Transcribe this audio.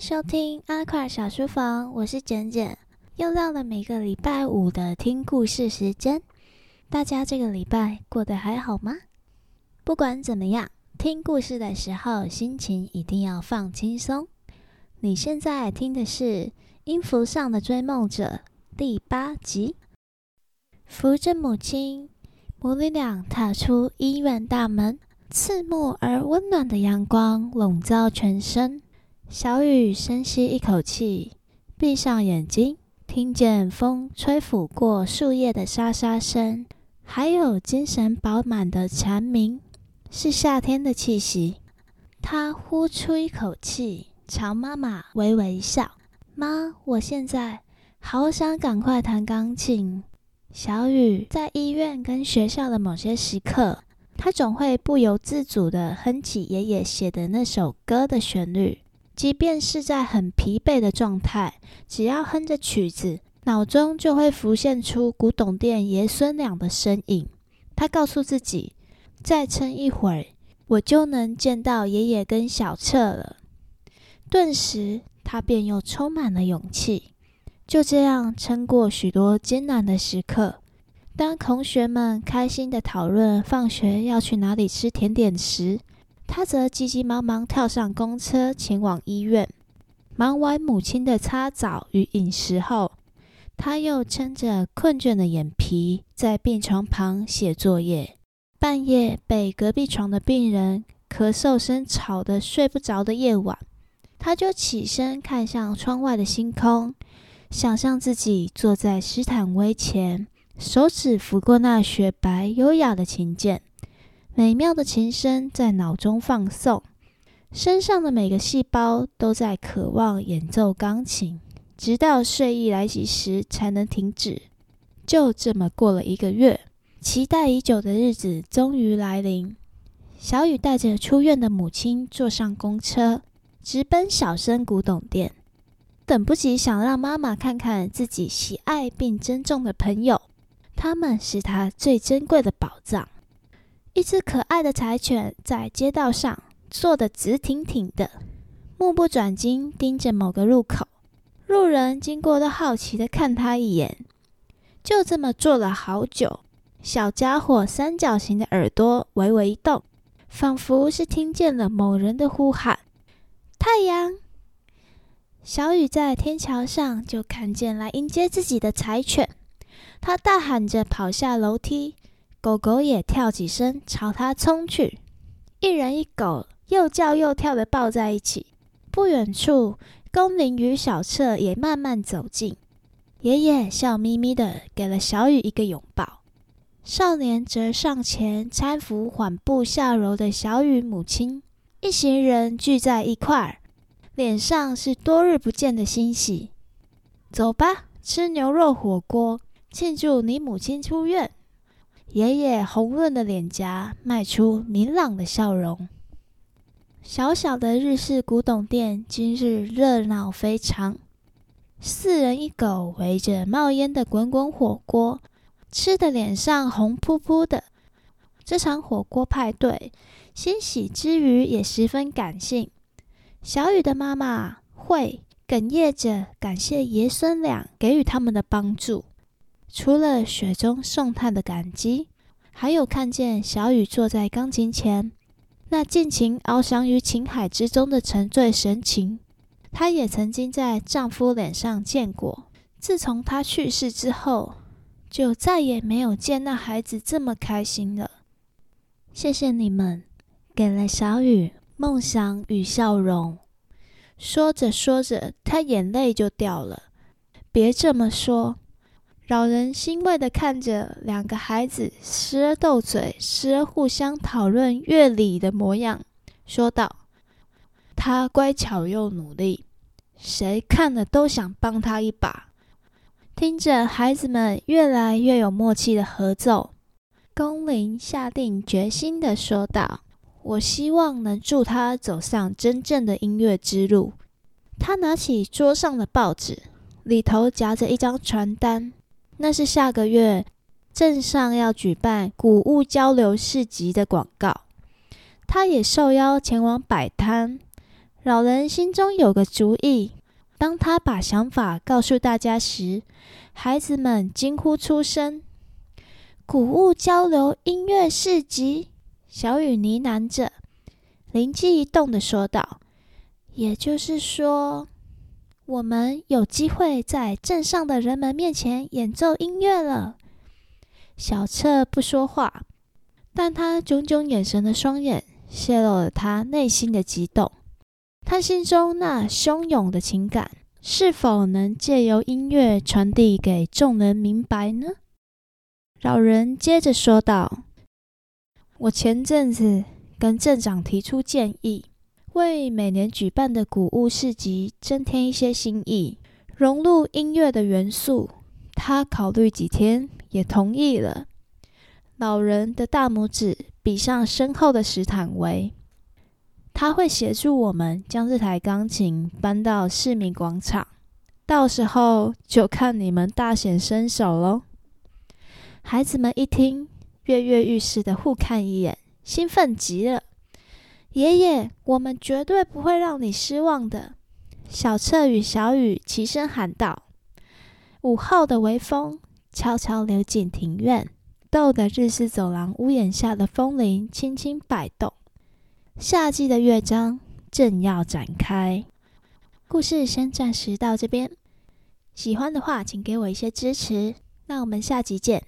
收听阿快小书房，我是简简，又到了每个礼拜五的听故事时间。大家这个礼拜过得还好吗？不管怎么样，听故事的时候心情一定要放轻松。你现在听的是《音符上的追梦者》第八集。扶着母亲，母女俩踏出医院大门，刺目而温暖的阳光笼罩全身。小雨深吸一口气，闭上眼睛，听见风吹拂过树叶的沙沙声，还有精神饱满的蝉鸣，是夏天的气息。他呼出一口气，朝妈妈微微一笑：“妈，我现在好想赶快弹钢琴。”小雨在医院跟学校的某些时刻，他总会不由自主地哼起爷爷写的那首歌的旋律。即便是在很疲惫的状态，只要哼着曲子，脑中就会浮现出古董店爷孙俩的身影。他告诉自己，再撑一会儿，我就能见到爷爷跟小彻了。顿时，他便又充满了勇气。就这样撑过许多艰难的时刻。当同学们开心地讨论放学要去哪里吃甜点时，他则急急忙忙跳上公车，前往医院。忙完母亲的擦澡与饮食后，他又撑着困倦的眼皮，在病床旁写作业。半夜被隔壁床的病人咳嗽声吵得睡不着的夜晚，他就起身看向窗外的星空，想象自己坐在斯坦威前，手指抚过那雪白优雅的琴键。美妙的琴声在脑中放送，身上的每个细胞都在渴望演奏钢琴，直到睡意来袭时才能停止。就这么过了一个月，期待已久的日子终于来临。小雨带着出院的母亲坐上公车，直奔小生古董店，等不及想让妈妈看看自己喜爱并珍重的朋友，他们是他最珍贵的宝藏。一只可爱的柴犬在街道上坐得直挺挺的，目不转睛盯着某个路口。路人经过都好奇地看它一眼。就这么坐了好久，小家伙三角形的耳朵微微一动，仿佛是听见了某人的呼喊：“太阳！”小雨在天桥上就看见来迎接自己的柴犬，它大喊着跑下楼梯。狗狗也跳起身朝他冲去，一人一狗又叫又跳的抱在一起。不远处，龚琳与小彻也慢慢走近。爷爷笑眯眯的给了小雨一个拥抱，少年则上前搀扶缓步下楼的小雨母亲。一行人聚在一块儿，脸上是多日不见的欣喜。走吧，吃牛肉火锅，庆祝你母亲出院。爷爷红润的脸颊迈出明朗的笑容。小小的日式古董店今日热闹非常，四人一狗围着冒烟的滚滚火锅，吃得脸上红扑扑的。这场火锅派对，欣喜之余也十分感性。小雨的妈妈会哽咽着感谢爷孙俩给予他们的帮助。除了雪中送炭的感激，还有看见小雨坐在钢琴前，那尽情翱翔于琴海之中的沉醉神情，她也曾经在丈夫脸上见过。自从他去世之后，就再也没有见那孩子这么开心了。谢谢你们，给了小雨梦想与笑容。说着说着，她眼泪就掉了。别这么说。老人欣慰地看着两个孩子时而斗嘴，时而互相讨论乐理的模样，说道：“他乖巧又努力，谁看了都想帮他一把。”听着孩子们越来越有默契的合奏，龚琳下定决心地说道：“我希望能助他走上真正的音乐之路。”他拿起桌上的报纸，里头夹着一张传单。那是下个月镇上要举办谷物交流市集的广告，他也受邀前往摆摊。老人心中有个主意。当他把想法告诉大家时，孩子们惊呼出声：“谷物交流音乐市集！”小雨呢喃着，灵机一动地说道：“也就是说，我们有机会在镇上的人们面前演奏音乐了。”小彻不说话，但他炯炯眼神的双眼泄露了他内心的激动。他心中那汹涌的情感，是否能借由音乐传递给众人明白呢？老人接着说道：“我前阵子跟镇长提出建议，为每年举办的谷物市集增添一些新意，融入音乐的元素。他考虑几天，也同意了。”老人的大拇指比上身后的石坦围。他会协助我们将这台钢琴搬到市民广场，到时候就看你们大显身手喽。孩子们一听，跃跃欲试的互看一眼，兴奋极了。爷爷，我们绝对不会让你失望的！小彻与小雨齐声喊道。午后的微风悄悄流进庭院，逗得日式走廊屋檐下的风铃轻轻摆动。夏季的乐章正要展开，故事先暂时到这边。喜欢的话，请给我一些支持。那我们下集见。